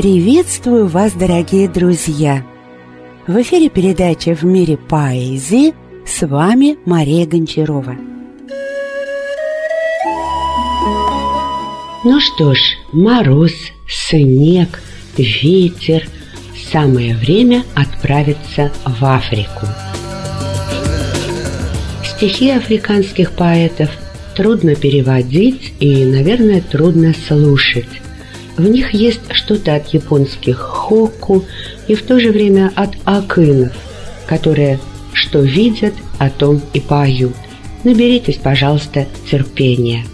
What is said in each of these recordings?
Приветствую вас, дорогие друзья! В эфире передача «В мире поэзии» с вами Мария Гончарова. Ну что ж, мороз, снег, ветер – самое время отправиться в Африку. Стихи африканских поэтов трудно переводить и, наверное, трудно слушать. В них есть что-то от японских хоку и в то же время от акынов, которые что видят, о том и поют. Наберитесь, пожалуйста, терпения.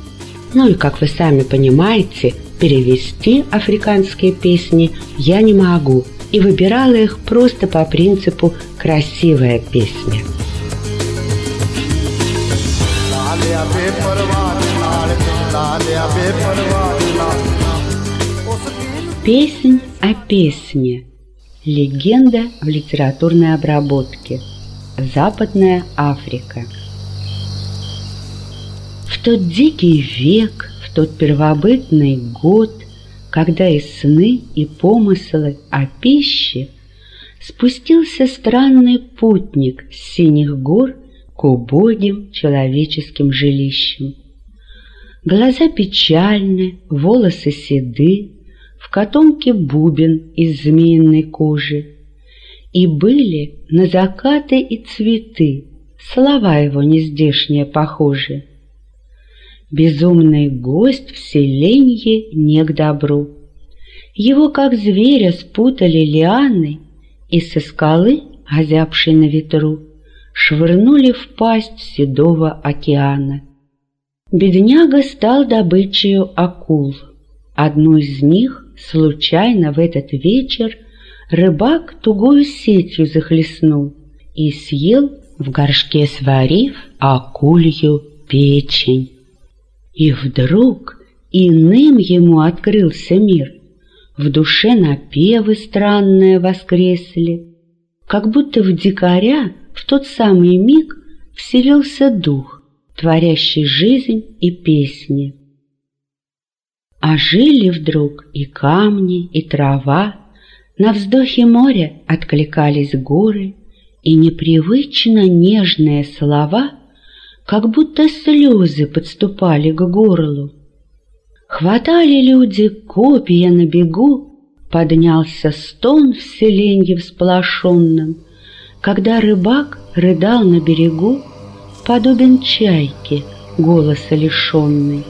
Ну и, как вы сами понимаете, перевести африканские песни я не могу и выбирала их просто по принципу «красивая песня». Песнь о песне. Легенда в литературной обработке. Западная Африка. В тот дикий век, в тот первобытный год, когда и сны, и помыслы о пище, спустился странный путник с синих гор к убогим человеческим жилищам. Глаза печальны, волосы седы, котомке бубен из змеиной кожи. И были на закаты и цветы слова его нездешние похожи. Безумный гость в селенье не к добру. Его, как зверя, спутали лианы, И со скалы, озябшей на ветру, Швырнули в пасть седого океана. Бедняга стал добычею акул. Одну из них случайно в этот вечер рыбак тугую сетью захлестнул и съел в горшке сварив акулью печень. И вдруг иным ему открылся мир, в душе напевы странные воскресли, как будто в дикаря в тот самый миг вселился дух, творящий жизнь и песни. А жили вдруг и камни, и трава, На вздохе моря откликались горы, И непривычно нежные слова, Как будто слезы подступали к горлу. Хватали люди копья на бегу, Поднялся стон в селенье всполошенном, Когда рыбак рыдал на берегу, Подобен чайке, голоса лишенный.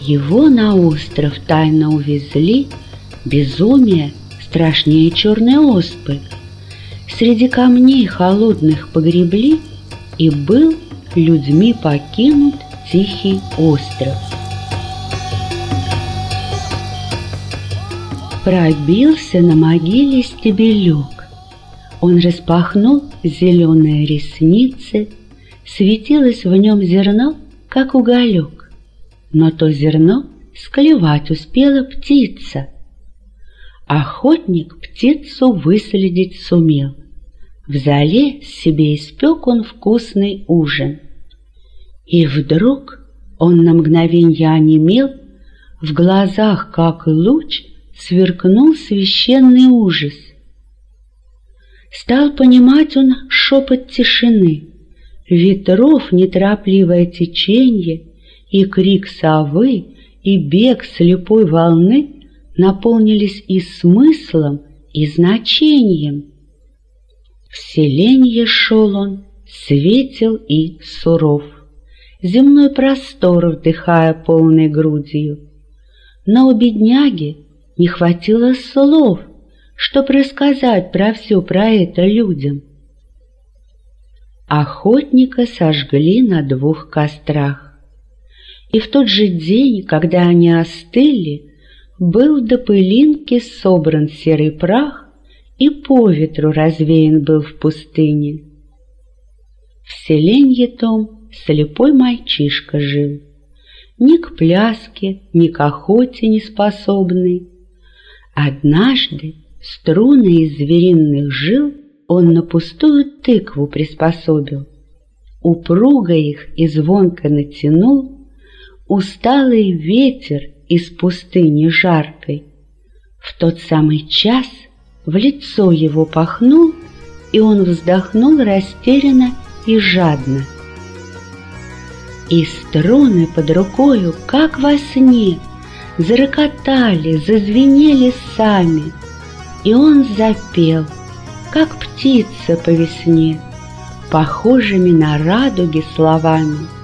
Его на остров тайно увезли, Безумие страшнее черной оспы. Среди камней холодных погребли, И был людьми покинут тихий остров. Пробился на могиле стебелек. Он распахнул зеленые ресницы, Светилось в нем зерно, как уголек но то зерно склевать успела птица. Охотник птицу выследить сумел. В зале себе испек он вкусный ужин. И вдруг он на мгновенье онемел, В глазах, как луч, сверкнул священный ужас. Стал понимать он шепот тишины, Ветров неторопливое теченье, и крик совы, и бег слепой волны наполнились и смыслом, и значением. В селенье шел он, светел и суров, земной простор вдыхая полной грудью. Но у бедняги не хватило слов, чтоб рассказать про все про это людям. Охотника сожгли на двух кострах. И в тот же день, когда они остыли, был до пылинки собран серый прах и по ветру развеян был в пустыне. В селенье том слепой мальчишка жил, ни к пляске, ни к охоте не способный. Однажды струны из звериных жил он на пустую тыкву приспособил, упруго их и звонко натянул, усталый ветер из пустыни жаркой В тот самый час в лицо его пахнул, и он вздохнул растерянно и жадно. И струны под рукою, как во сне, Зарокотали, зазвенели сами, И он запел, как птица по весне, Похожими на радуги словами.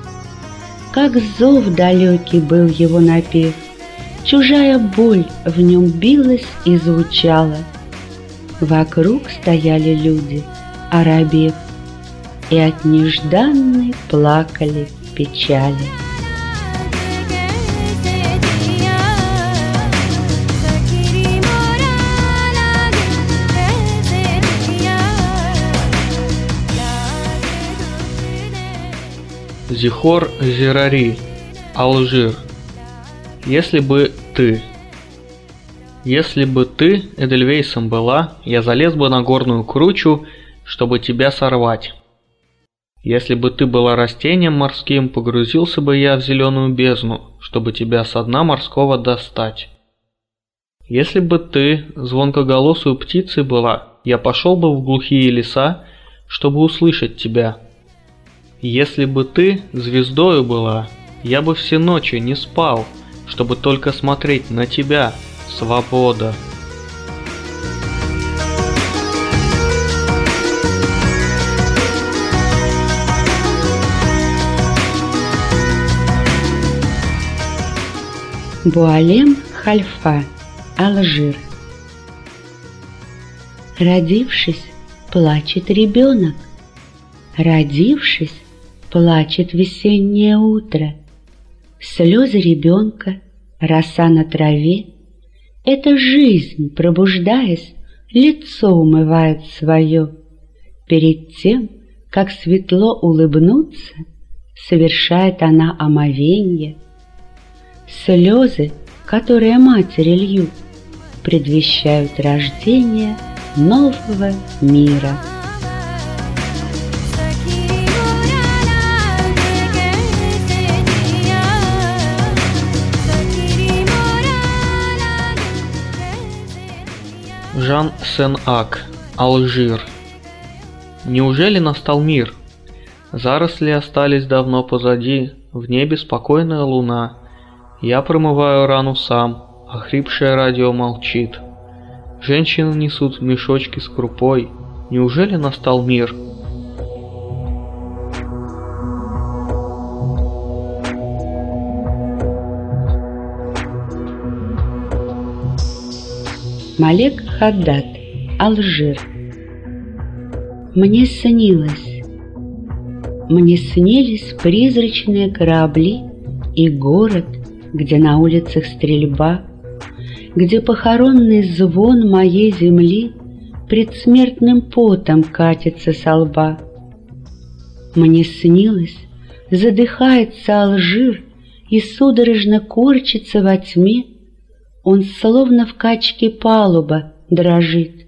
Как зов далекий был его напев, Чужая боль в нем билась и звучала. Вокруг стояли люди, оробев, И от нежданной плакали печали. Зихор Зирари, Алжир. Если бы ты... Если бы ты Эдельвейсом была, я залез бы на горную кручу, чтобы тебя сорвать. Если бы ты была растением морским, погрузился бы я в зеленую бездну, чтобы тебя со дна морского достать. Если бы ты звонкоголосую птицей была, я пошел бы в глухие леса, чтобы услышать тебя. Если бы ты звездою была, я бы все ночи не спал, чтобы только смотреть на тебя, свобода. Буалем Хальфа, Алжир Родившись, плачет ребенок. Родившись, Плачет весеннее утро, Слезы ребенка, роса на траве. Эта жизнь, пробуждаясь, Лицо умывает свое. Перед тем, как светло улыбнуться, Совершает она омовенье. Слезы, которые матери льют, Предвещают рождение нового мира. Жан Сен-Ак, Алжир. Неужели настал мир? Заросли остались давно позади, в небе спокойная луна. Я промываю рану сам, охрипшее радио молчит. Женщины несут мешочки с крупой. Неужели настал мир? Малек Хаддат, Алжир. Мне снилось, мне снились призрачные корабли и город, где на улицах стрельба, где похоронный звон моей земли предсмертным потом катится со лба. Мне снилось, задыхается Алжир и судорожно корчится во тьме, он словно в качке палуба дрожит.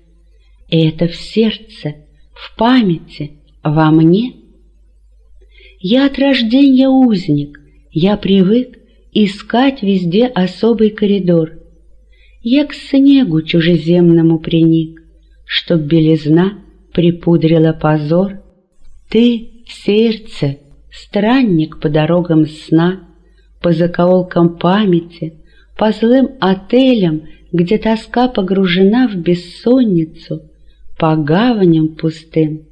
И это в сердце, в памяти, во мне. Я от рождения узник, я привык искать везде особый коридор. Я к снегу чужеземному приник, чтоб белизна припудрила позор. Ты сердце, странник по дорогам сна, по закоулкам памяти, по злым отелям, где тоска погружена в бессонницу, по гаваням пустым.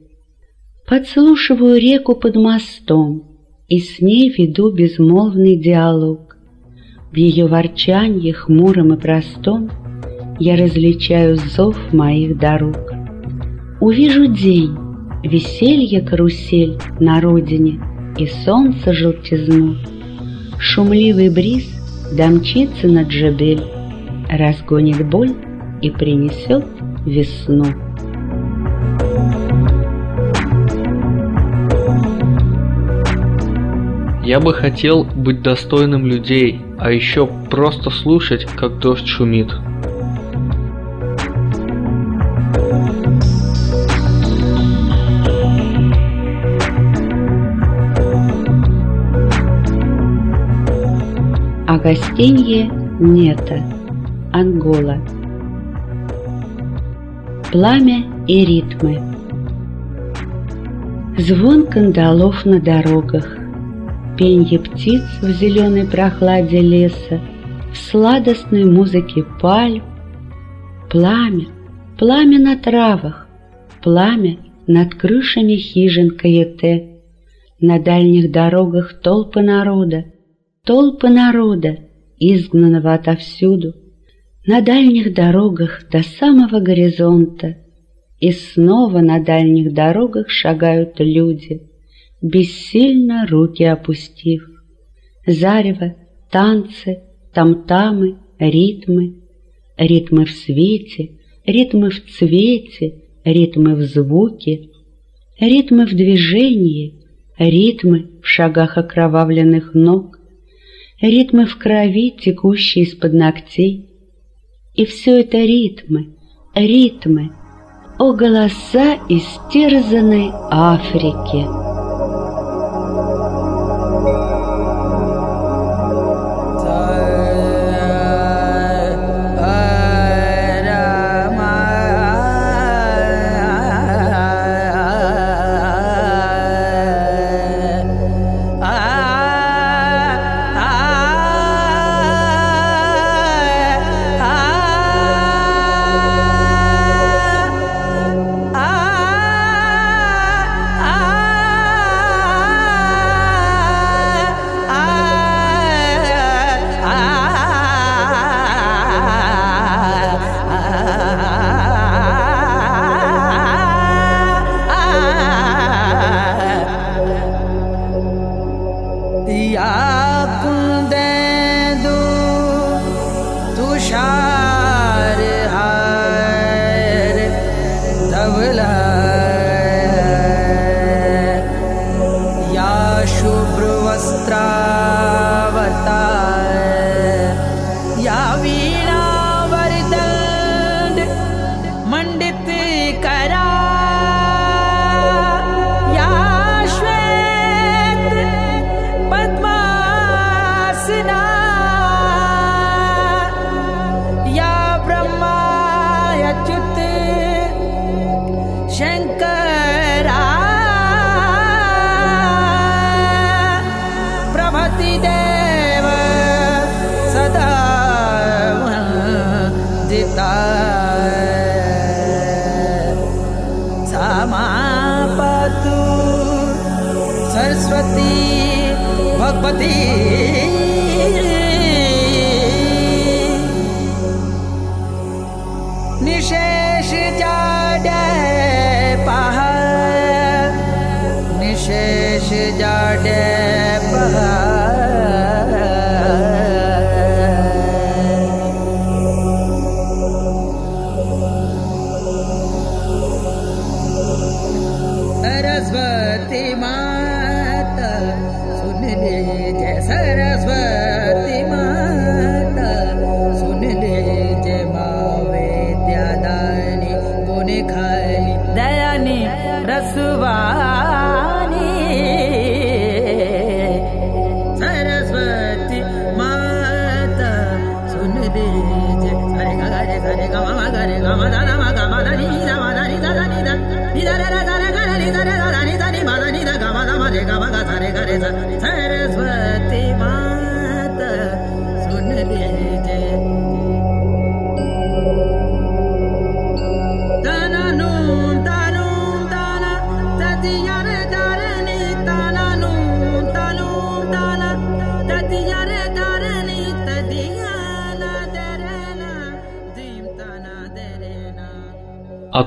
Подслушиваю реку под мостом и с ней веду безмолвный диалог. В ее ворчанье хмуром и простом я различаю зов моих дорог. Увижу день, веселье карусель на родине и солнце желтизну. Шумливый бриз Домчится на Джабель, разгонит боль и принесет весну. Я бы хотел быть достойным людей, а еще просто слушать, как дождь шумит. Агастенье Нета, Ангола. Пламя и ритмы. Звон кандалов на дорогах. Пенье птиц в зеленой прохладе леса. В сладостной музыке пальм. Пламя, пламя на травах. Пламя над крышами хижин каете. На дальних дорогах толпы народа Толпы народа, изгнанного отовсюду — на дальних дорогах до самого горизонта, И снова на дальних дорогах шагают люди, Бессильно руки опустив. Зарево, танцы, тамтамы, ритмы, Ритмы в свете, ритмы в цвете, Ритмы в звуке, ритмы в движении, Ритмы в шагах окровавленных ног, Ритмы в крови, текущей из-под ногтей, и все это ритмы, ритмы, о голоса истерзанной Африки.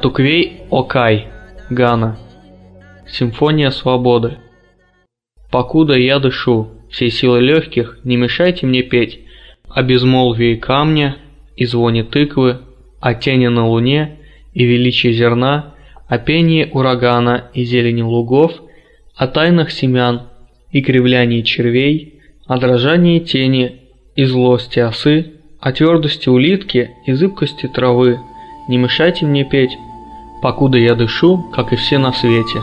Атуквей Окай, Гана. Симфония свободы. Покуда я дышу, всей силы легких, не мешайте мне петь о безмолвии камня и звоне тыквы, о тени на луне и величии зерна, о пении урагана и зелени лугов, о тайнах семян и кривлянии червей, о дрожании тени и злости осы, о твердости улитки и зыбкости травы, не мешайте мне петь, покуда я дышу, как и все на свете.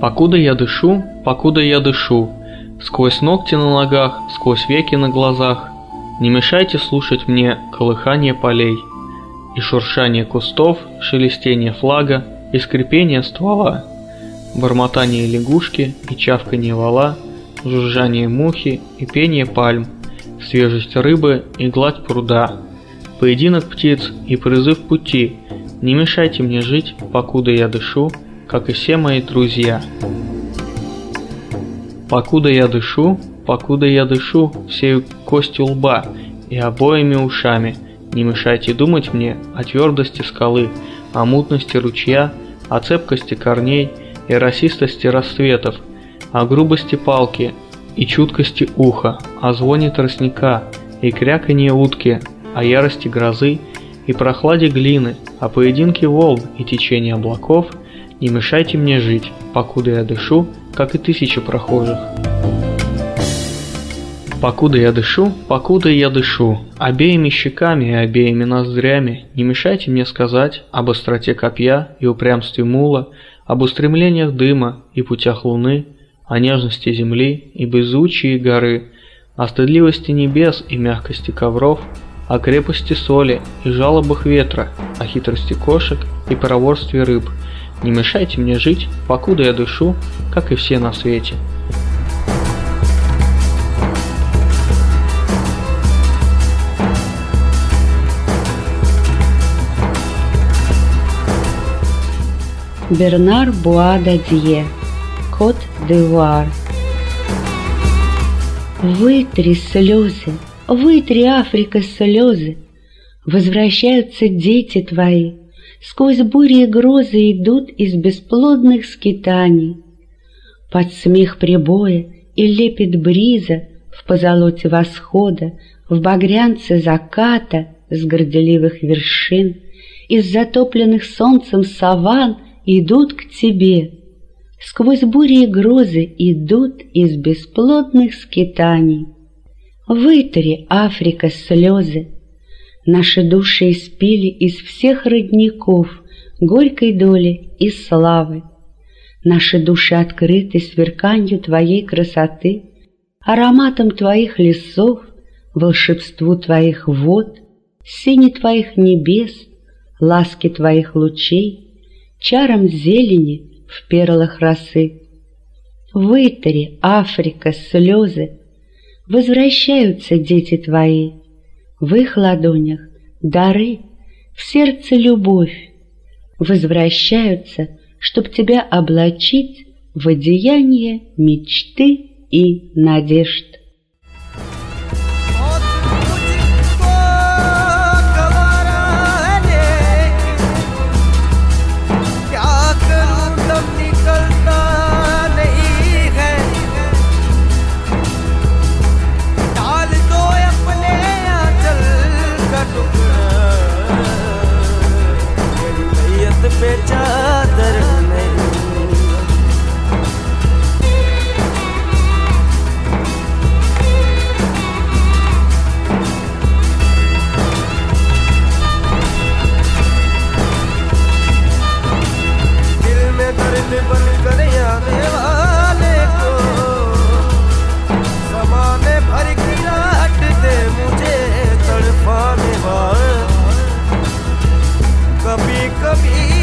Покуда я дышу, покуда я дышу, сквозь ногти на ногах, сквозь веки на глазах, не мешайте слушать мне колыхание полей, и шуршание кустов, шелестение флага и скрипение ствола, бормотание лягушки и чавканье вала, жужжание мухи и пение пальм, свежесть рыбы и гладь пруда, поединок птиц и призыв пути. Не мешайте мне жить, покуда я дышу, как и все мои друзья. Покуда я дышу, покуда я дышу всею костью лба и обоими ушами, не мешайте думать мне о твердости скалы, о мутности ручья, о цепкости корней и расистости рассветов, о грубости палки и чуткости уха, о звоне тростника и кряканье утки, о ярости грозы и прохладе глины, о поединке волн и течении облаков, не мешайте мне жить, покуда я дышу, как и тысячи прохожих. Покуда я дышу, покуда я дышу, обеими щеками и обеими ноздрями, не мешайте мне сказать об остроте копья и упрямстве мула, об устремлениях дыма и путях луны, о нежности земли и беззвучии горы, о стыдливости небес и мягкости ковров, о крепости соли и жалобах ветра, о хитрости кошек и проворстве рыб. Не мешайте мне жить, покуда я дышу, как и все на свете. Бернар Буа-Дадье, Кот Девуар. Вытри слезы, вытри, Африка, слезы, Возвращаются дети твои, Сквозь бури и грозы идут из бесплодных скитаний. Под смех прибоя и лепет бриза В позолоте восхода, В багрянце заката С горделивых вершин, Из затопленных солнцем саван — идут к тебе. Сквозь бури и грозы идут из бесплодных скитаний. Вытри, Африка, слезы. Наши души испили из всех родников горькой доли и славы. Наши души открыты сверканью Твоей красоты, ароматом Твоих лесов, волшебству Твоих вод, сине Твоих небес, ласки Твоих лучей — чаром зелени в перлах росы. Вытри, Африка, слезы, возвращаются дети твои, в их ладонях дары, в сердце любовь, возвращаются, чтоб тебя облачить в одеяние мечты и надежд. कृष्ण बनकर आने वाले को। समाने भर दे मुझे तड़पाने कभी कभी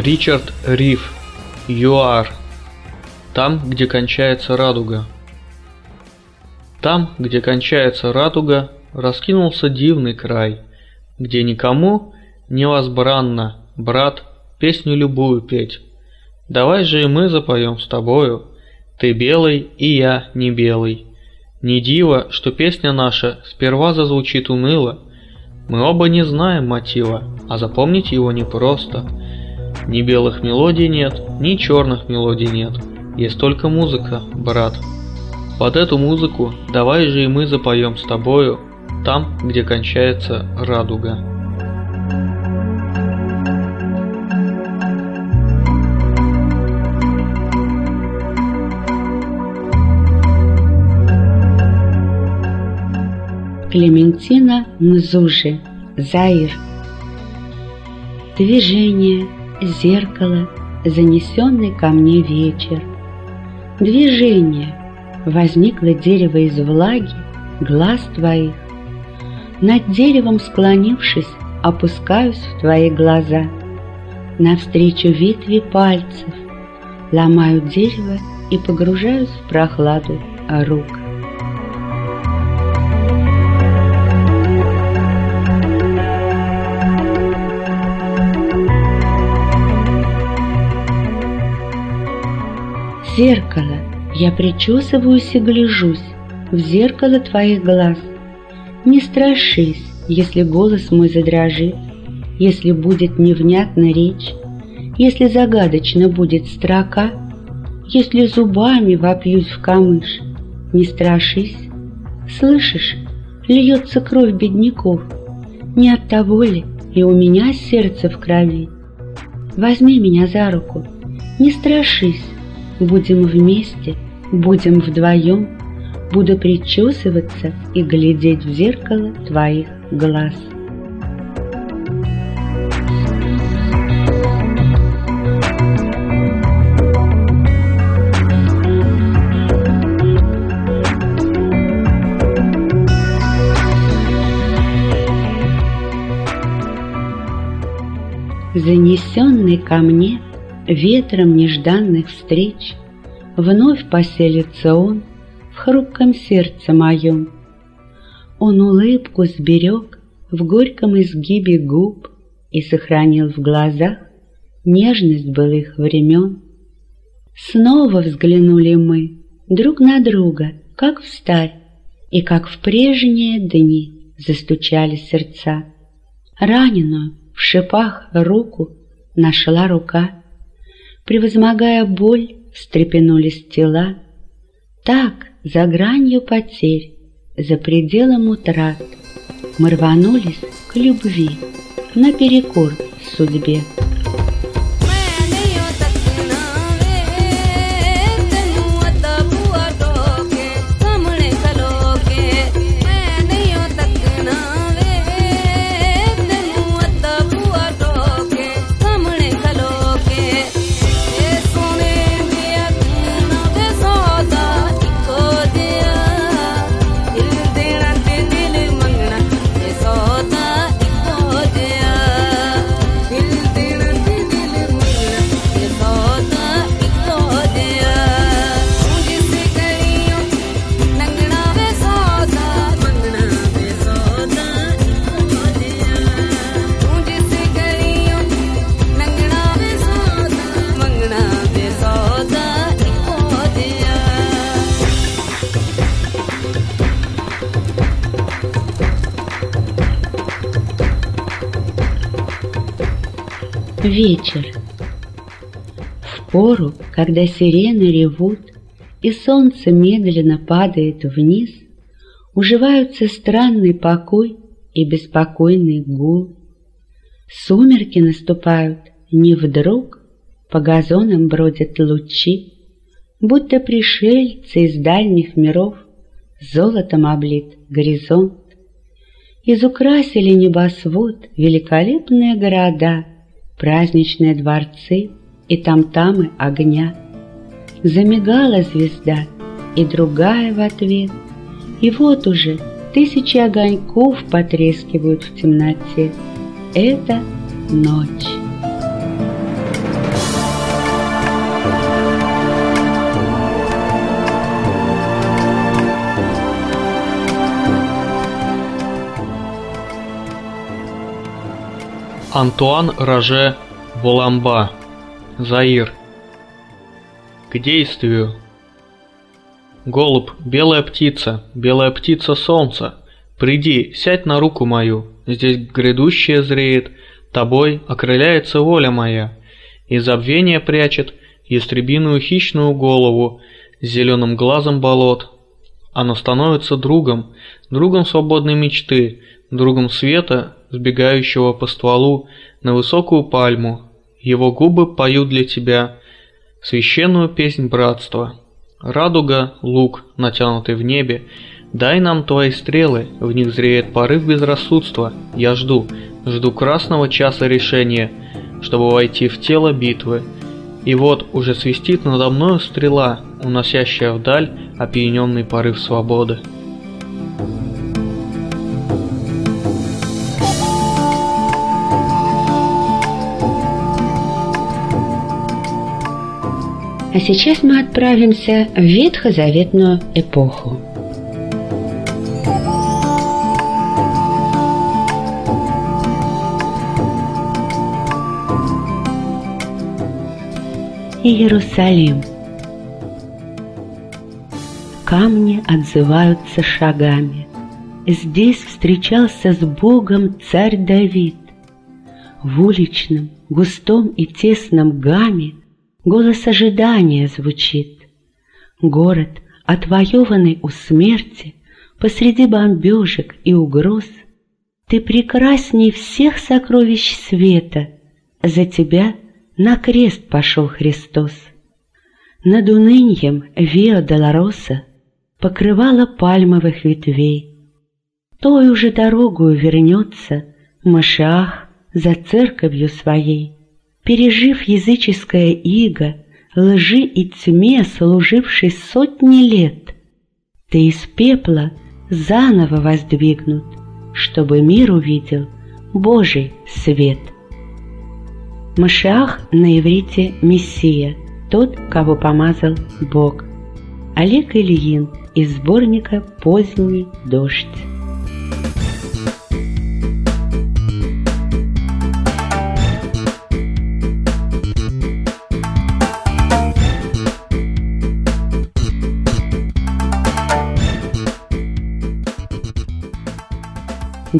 Ричард Риф, ЮАР. Там, где кончается радуга. Там, где кончается радуга, раскинулся дивный край, где никому не возбранно, брат, песню любую петь. Давай же и мы запоем с тобою, ты белый и я не белый. Не диво, что песня наша сперва зазвучит уныло. Мы оба не знаем мотива, а запомнить его непросто. Ни белых мелодий нет, ни черных мелодий нет. Есть только музыка, брат. Под эту музыку давай же и мы запоем с тобою там, где кончается радуга. Клементина Нзужи, Заир. Движение, зеркало, занесенный ко мне вечер. Движение, возникло дерево из влаги, глаз твоих. Над деревом склонившись, опускаюсь в твои глаза. Навстречу ветви пальцев, ломаю дерево и погружаюсь в прохладу рук. Зеркало, я причесываюсь и гляжусь в зеркало твоих глаз. Не страшись, если голос мой задрожит, если будет невнятна речь, если загадочно будет строка, если зубами вопьюсь в камыш, не страшись. Слышишь, льется кровь бедняков, не от того ли и у меня сердце в крови. Возьми меня за руку, не страшись, Будем вместе, будем вдвоем, Буду причесываться и глядеть в зеркало твоих глаз. Занесенный ко мне Ветром нежданных встреч Вновь поселится он В хрупком сердце моем. Он улыбку сберег В горьком изгибе губ И сохранил в глазах Нежность былых времен. Снова взглянули мы Друг на друга, как встарь, И как в прежние дни Застучали сердца. Раненую в шипах руку Нашла рука — Превозмогая боль, встрепенулись тела. Так, за гранью потерь, за пределом утрат, Мы рванулись к любви, наперекор судьбе. Вечер. В пору, когда сирены ревут, И солнце медленно падает вниз, Уживаются странный покой и беспокойный гул. Сумерки наступают не вдруг, По газонам бродят лучи, Будто пришельцы из дальних миров Золотом облит горизонт. Изукрасили небосвод великолепные города — праздничные дворцы и там-тамы огня. Замигала звезда, и другая в ответ, и вот уже тысячи огоньков потрескивают в темноте. Это ночь. Антуан Роже Воламба Заир. К действию. Голубь, белая птица, белая птица солнца, Приди, сядь на руку мою, Здесь грядущее зреет, Тобой окрыляется воля моя, И забвение прячет Ястребиную хищную голову С зеленым глазом болот. Оно становится другом, Другом свободной мечты, Другом света, сбегающего по стволу на высокую пальму. Его губы поют для тебя священную песнь братства. Радуга, лук, натянутый в небе, Дай нам твои стрелы, в них зреет порыв безрассудства. Я жду, жду красного часа решения, чтобы войти в тело битвы. И вот уже свистит надо мною стрела, уносящая вдаль опьяненный порыв свободы. А сейчас мы отправимся в ветхозаветную эпоху. Иерусалим. Камни отзываются шагами. Здесь встречался с Богом царь Давид. В уличном, густом и тесном гаме голос ожидания звучит. Город, отвоеванный у смерти, посреди бомбежек и угроз, ты прекрасней всех сокровищ света, за тебя — на крест пошел Христос. Над унынием Виа Долороса покрывала пальмовых ветвей. Той уже дорогую вернется Машах за церковью своей, пережив языческое иго, лжи и тьме, служивший сотни лет. Ты из пепла заново воздвигнут, чтобы мир увидел Божий свет. Машиах на иврите «Мессия», тот, кого помазал Бог. Олег Ильин из сборника «Поздний дождь».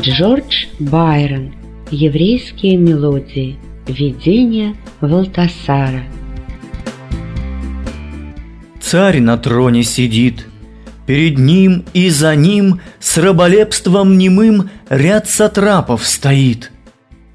Джордж Байрон. Еврейские мелодии – Видение Валтасара Царь на троне сидит, Перед ним и за ним С раболепством немым Ряд сатрапов стоит.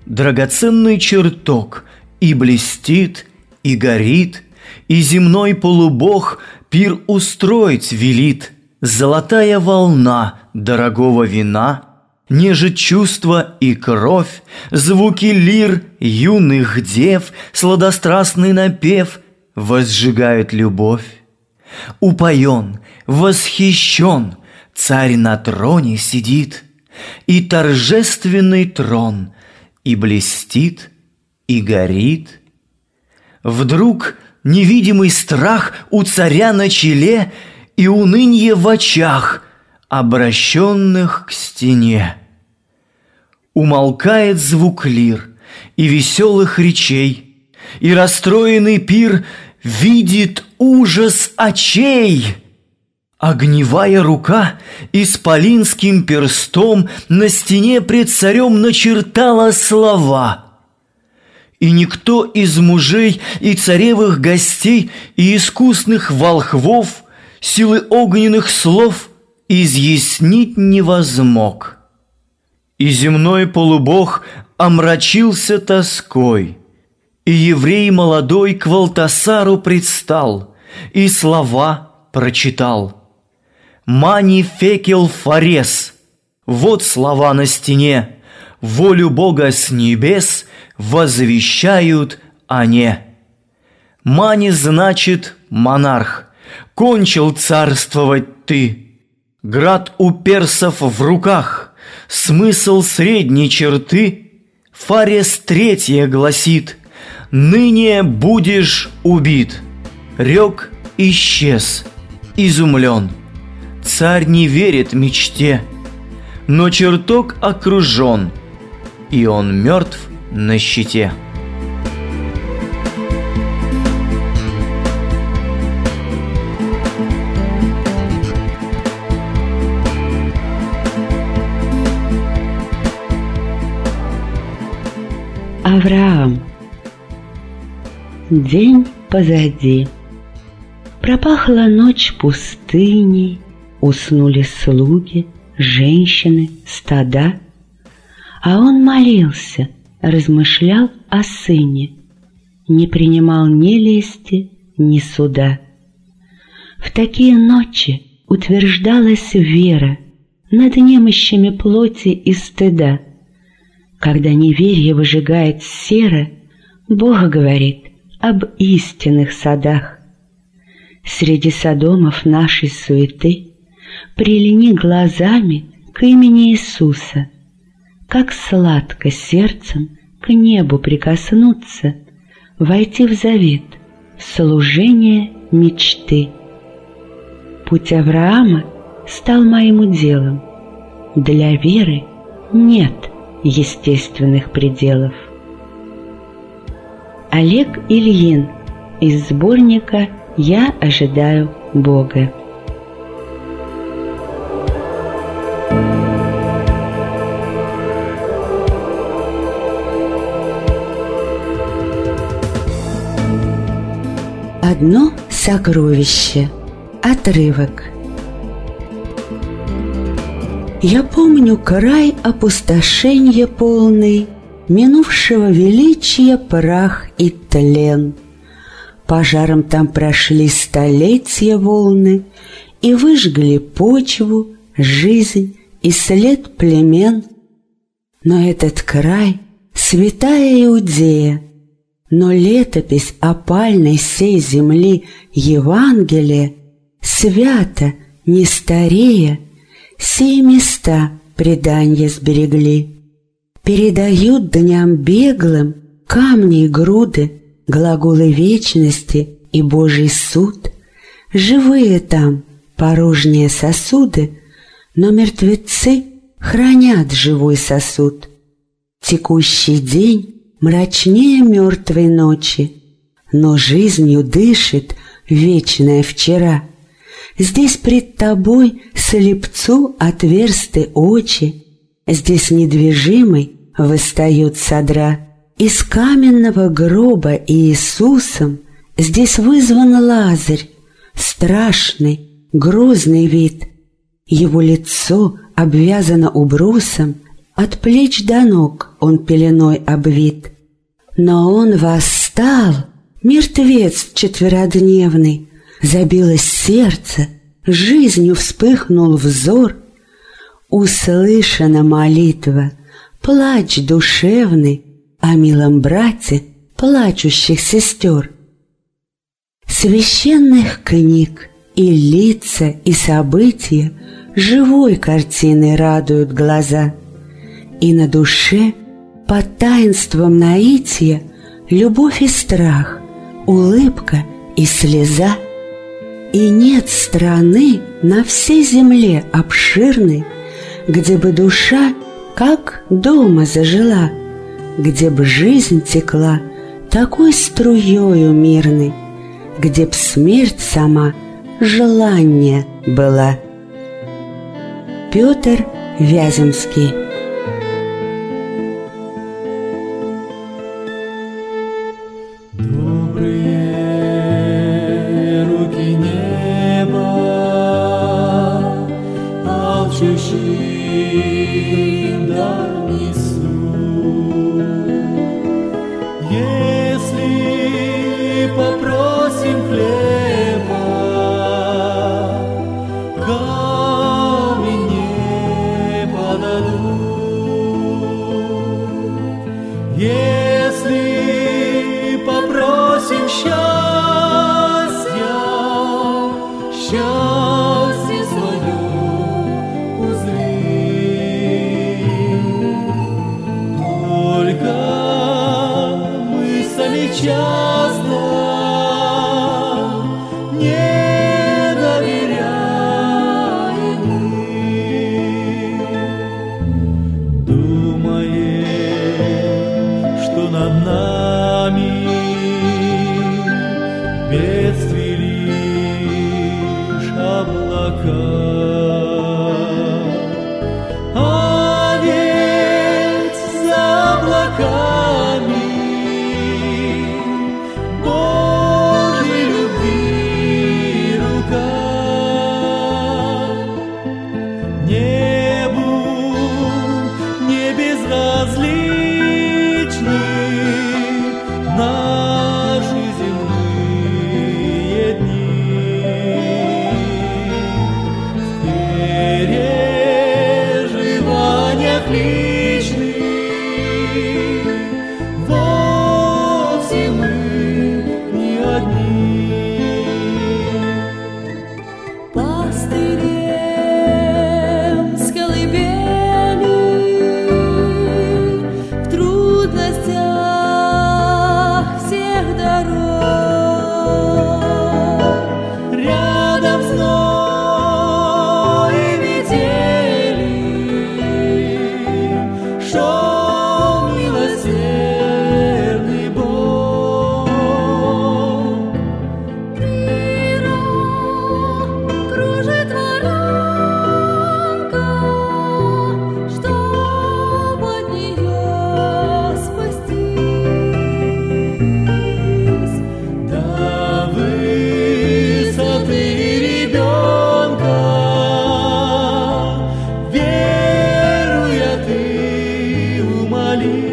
Драгоценный чертог И блестит, и горит, И земной полубог Пир устроить велит. Золотая волна дорогого вина — Нежит чувства и кровь, Звуки лир юных дев, Сладострастный напев Возжигают любовь. Упоен, восхищен, Царь на троне сидит, И торжественный трон И блестит, и горит. Вдруг невидимый страх У царя на челе И унынье в очах, Обращенных к стене. Умолкает звук лир и веселых речей, И расстроенный пир видит ужас очей. Огневая рука исполинским перстом На стене пред царем начертала слова. И никто из мужей и царевых гостей И искусных волхвов Силы огненных слов изъяснить не возмог. И земной полубог омрачился тоской, И еврей молодой к Валтасару предстал, И слова прочитал. «Мани фекел фарес» — вот слова на стене, Волю Бога с небес возвещают они. Мани значит монарх, кончил царствовать ты. Град у персов в руках — Смысл средней черты Фарес третья гласит «Ныне будешь убит». Рек исчез, изумлен. Царь не верит мечте, но чертог окружен, и он мертв на щите. Авраам. День позади. Пропахла ночь пустыней, Уснули слуги, женщины, стада. А он молился, размышлял о сыне, Не принимал ни лести, ни суда. В такие ночи утверждалась вера над немощами плоти и стыда. Когда неверие выжигает серо, Бог говорит об истинных садах. Среди садомов нашей суеты Прилини глазами к имени Иисуса, Как сладко сердцем к небу прикоснуться, Войти в завет, в служение мечты. Путь Авраама стал моим уделом. Для веры нет естественных пределов. Олег Ильин из сборника «Я ожидаю Бога». Одно сокровище. Отрывок. Я помню край опустошения полный, Минувшего величия прах и тлен. Пожаром там прошли столетия волны И выжгли почву, жизнь и след племен. Но этот край — святая Иудея, Но летопись опальной сей земли Евангелия Свято, не старея, Сие места предания сберегли. Передают дням беглым камни и груды, Глаголы вечности и Божий суд. Живые там порожние сосуды, Но мертвецы хранят живой сосуд. Текущий день мрачнее мертвой ночи, Но жизнью дышит вечное вчера. Здесь пред тобой слепцу отверсты очи, Здесь недвижимый восстает содра. Из каменного гроба Иисусом Здесь вызван Лазарь, страшный, грозный вид. Его лицо обвязано убрусом, От плеч до ног он пеленой обвит. Но он восстал, мертвец четверодневный, Забилось сердце, жизнью вспыхнул взор, Услышана молитва, плач душевный О милом брате плачущих сестер. Священных книг и лица, и события Живой картины радуют глаза, И на душе под таинством наития Любовь и страх, улыбка и слеза. И нет страны на всей земле обширной, где бы душа как дома зажила, где б жизнь текла такой струёю мирной, где б смерть сама желание была. Петр Вяземский razlika. Иерусалим.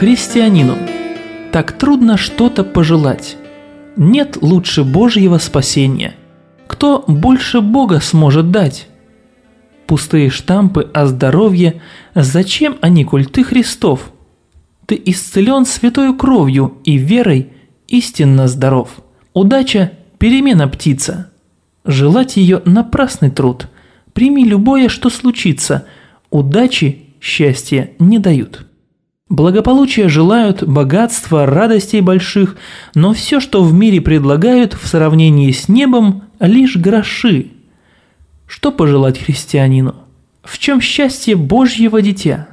Христианину так трудно что-то пожелать. Нет лучше Божьего спасения. Кто больше Бога сможет дать? Пустые штампы о здоровье, зачем они, коль ты Христов? Ты исцелен святою кровью и верой истинно здоров. Удача – перемена птица – Желать ее – напрасный труд. Прими любое, что случится. Удачи, счастья не дают. Благополучия желают, богатства, радостей больших, но все, что в мире предлагают в сравнении с небом, лишь гроши. Что пожелать христианину? В чем счастье Божьего дитя?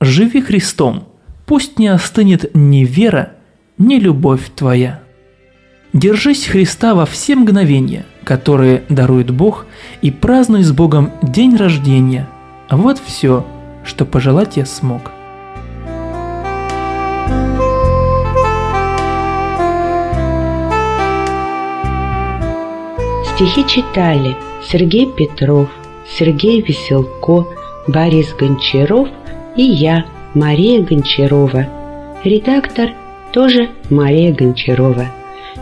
Живи Христом, пусть не остынет ни вера, ни любовь твоя. Держись Христа во все мгновения – которые дарует Бог, и празднуй с Богом день рождения. Вот все, что пожелать я смог. Стихи читали Сергей Петров, Сергей Веселко, Борис Гончаров и я, Мария Гончарова. Редактор тоже Мария Гончарова.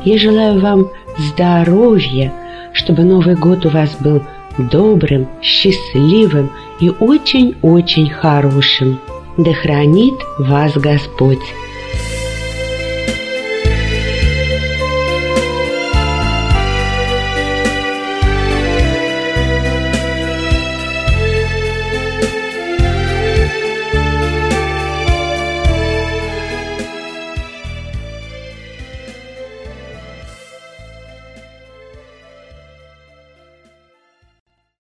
Я желаю вам здоровья, чтобы Новый год у вас был добрым, счастливым и очень-очень хорошим. Да хранит вас Господь!